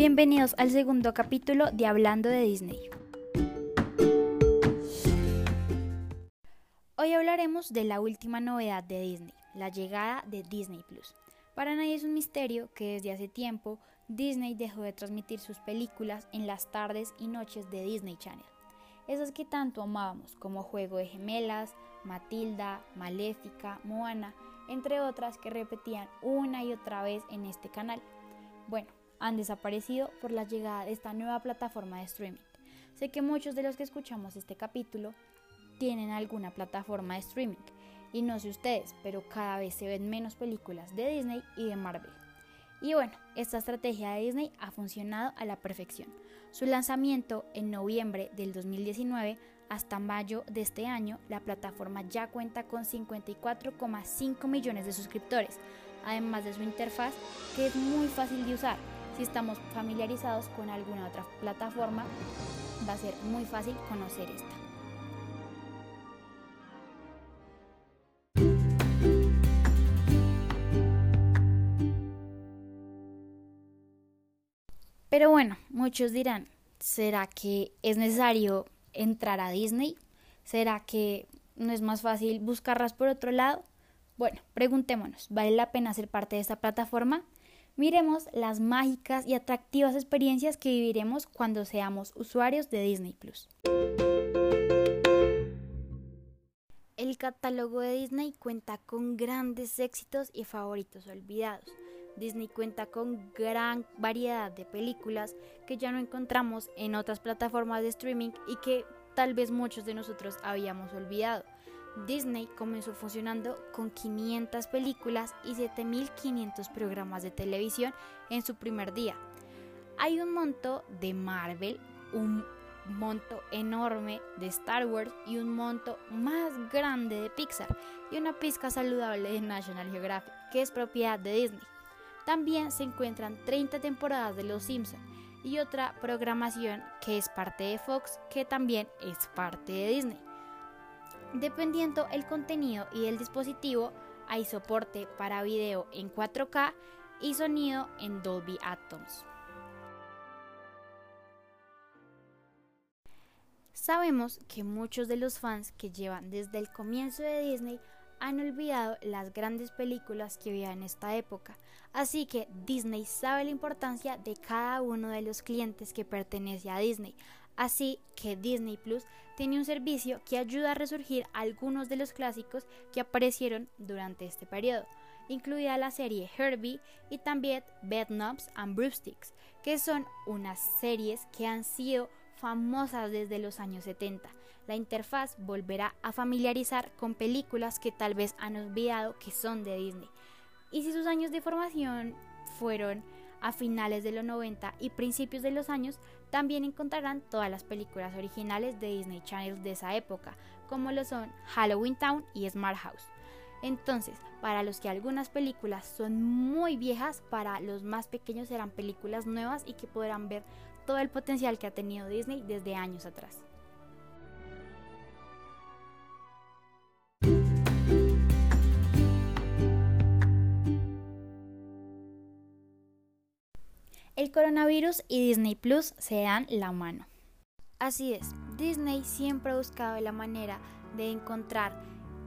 Bienvenidos al segundo capítulo de Hablando de Disney. Hoy hablaremos de la última novedad de Disney, la llegada de Disney Plus. Para nadie es un misterio que desde hace tiempo Disney dejó de transmitir sus películas en las tardes y noches de Disney Channel. Esas que tanto amábamos como Juego de Gemelas, Matilda, Maléfica, Moana, entre otras que repetían una y otra vez en este canal. Bueno, han desaparecido por la llegada de esta nueva plataforma de streaming. Sé que muchos de los que escuchamos este capítulo tienen alguna plataforma de streaming y no sé ustedes, pero cada vez se ven menos películas de Disney y de Marvel. Y bueno, esta estrategia de Disney ha funcionado a la perfección. Su lanzamiento en noviembre del 2019 hasta mayo de este año, la plataforma ya cuenta con 54,5 millones de suscriptores, además de su interfaz que es muy fácil de usar. Si estamos familiarizados con alguna otra plataforma, va a ser muy fácil conocer esta. Pero bueno, muchos dirán, ¿será que es necesario entrar a Disney? ¿Será que no es más fácil buscarlas por otro lado? Bueno, preguntémonos, ¿vale la pena ser parte de esta plataforma? Miremos las mágicas y atractivas experiencias que viviremos cuando seamos usuarios de Disney Plus. El catálogo de Disney cuenta con grandes éxitos y favoritos olvidados. Disney cuenta con gran variedad de películas que ya no encontramos en otras plataformas de streaming y que tal vez muchos de nosotros habíamos olvidado. Disney comenzó funcionando con 500 películas y 7500 programas de televisión en su primer día. Hay un monto de Marvel, un monto enorme de Star Wars y un monto más grande de Pixar y una pizca saludable de National Geographic, que es propiedad de Disney. También se encuentran 30 temporadas de Los Simpson y otra programación que es parte de Fox, que también es parte de Disney. Dependiendo el contenido y el dispositivo, hay soporte para video en 4K y sonido en Dolby Atmos. Sabemos que muchos de los fans que llevan desde el comienzo de Disney han olvidado las grandes películas que había en esta época, así que Disney sabe la importancia de cada uno de los clientes que pertenece a Disney, así que Disney Plus tiene un servicio que ayuda a resurgir algunos de los clásicos que aparecieron durante este periodo, incluida la serie Herbie y también Bed Knobs and Broomsticks, que son unas series que han sido famosas desde los años 70. La interfaz volverá a familiarizar con películas que tal vez han olvidado que son de Disney. Y si sus años de formación fueron a finales de los 90 y principios de los años, también encontrarán todas las películas originales de Disney Channel de esa época, como lo son Halloween Town y Smart House. Entonces, para los que algunas películas son muy viejas, para los más pequeños serán películas nuevas y que podrán ver todo el potencial que ha tenido Disney desde años atrás. Coronavirus y Disney Plus se dan la mano. Así es, Disney siempre ha buscado la manera de encontrar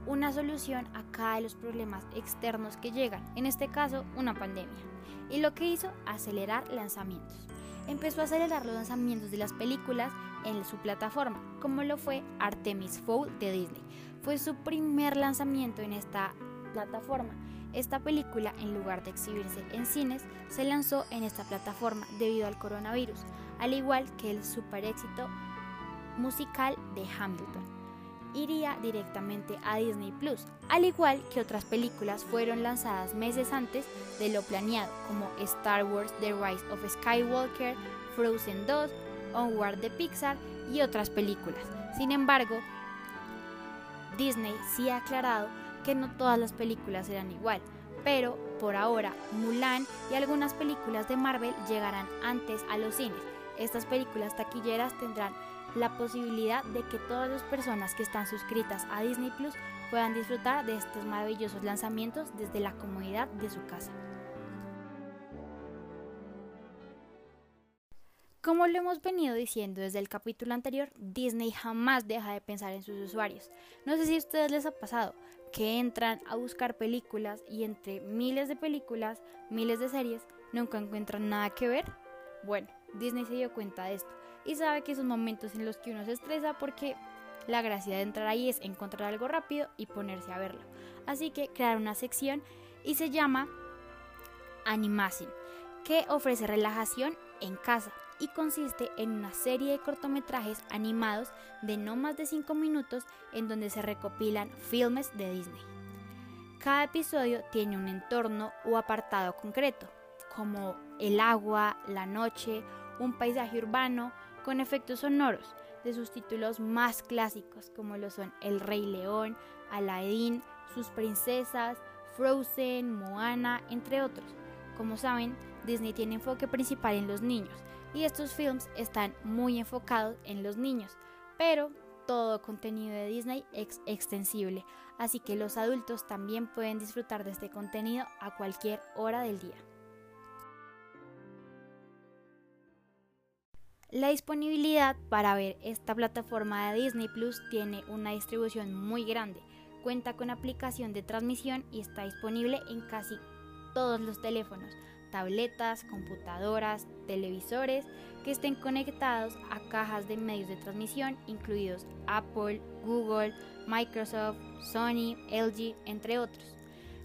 una solución a cada de los problemas externos que llegan, en este caso una pandemia, y lo que hizo acelerar lanzamientos. Empezó a acelerar los lanzamientos de las películas en su plataforma, como lo fue Artemis Fowl de Disney. Fue su primer lanzamiento en esta plataforma. Esta película, en lugar de exhibirse en cines, se lanzó en esta plataforma debido al coronavirus, al igual que el super éxito musical de Hamilton iría directamente a Disney Plus, al igual que otras películas fueron lanzadas meses antes de lo planeado, como Star Wars The Rise of Skywalker, Frozen 2, Onward de Pixar y otras películas. Sin embargo, Disney sí ha aclarado que no todas las películas serán igual, pero por ahora Mulan y algunas películas de Marvel llegarán antes a los cines. Estas películas taquilleras tendrán la posibilidad de que todas las personas que están suscritas a Disney Plus puedan disfrutar de estos maravillosos lanzamientos desde la comodidad de su casa. Como lo hemos venido diciendo desde el capítulo anterior, Disney jamás deja de pensar en sus usuarios. No sé si a ustedes les ha pasado que entran a buscar películas y entre miles de películas, miles de series, nunca encuentran nada que ver. Bueno, Disney se dio cuenta de esto y sabe que son momentos en los que uno se estresa porque la gracia de entrar ahí es encontrar algo rápido y ponerse a verlo. Así que crear una sección y se llama Animation, que ofrece relajación en casa y consiste en una serie de cortometrajes animados de no más de 5 minutos en donde se recopilan filmes de Disney. Cada episodio tiene un entorno o apartado concreto, como el agua, la noche, un paisaje urbano, con efectos sonoros de sus títulos más clásicos, como lo son El Rey León, Aladdin, sus princesas, Frozen, Moana, entre otros. Como saben, Disney tiene enfoque principal en los niños, y estos films están muy enfocados en los niños, pero todo contenido de Disney es extensible, así que los adultos también pueden disfrutar de este contenido a cualquier hora del día. La disponibilidad para ver esta plataforma de Disney Plus tiene una distribución muy grande. Cuenta con aplicación de transmisión y está disponible en casi todos los teléfonos, tabletas, computadoras, televisores que estén conectados a cajas de medios de transmisión incluidos Apple, Google, Microsoft, Sony, LG, entre otros.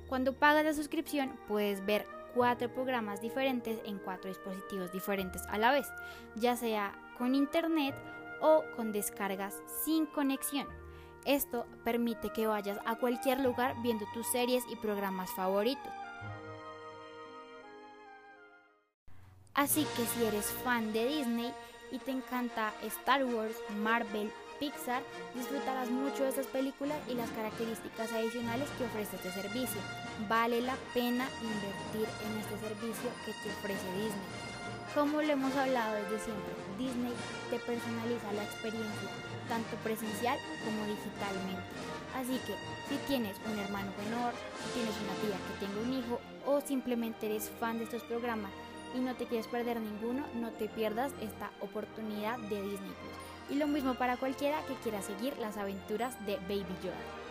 Cuando pagas la suscripción puedes ver cuatro programas diferentes en cuatro dispositivos diferentes a la vez, ya sea con internet o con descargas sin conexión. Esto permite que vayas a cualquier lugar viendo tus series y programas favoritos. Así que si eres fan de Disney y te encanta Star Wars, Marvel, Pixar, disfrutarás mucho de estas películas y las características adicionales que ofrece este servicio. Vale la pena invertir en este servicio que te ofrece Disney. Como lo hemos hablado desde siempre, Disney te personaliza la experiencia, tanto presencial como digitalmente. Así que si tienes un hermano menor, si tienes una tía que tenga un hijo o simplemente eres fan de estos programas, y no te quieres perder ninguno, no te pierdas esta oportunidad de Disney Plus. Y lo mismo para cualquiera que quiera seguir las aventuras de Baby Yoda.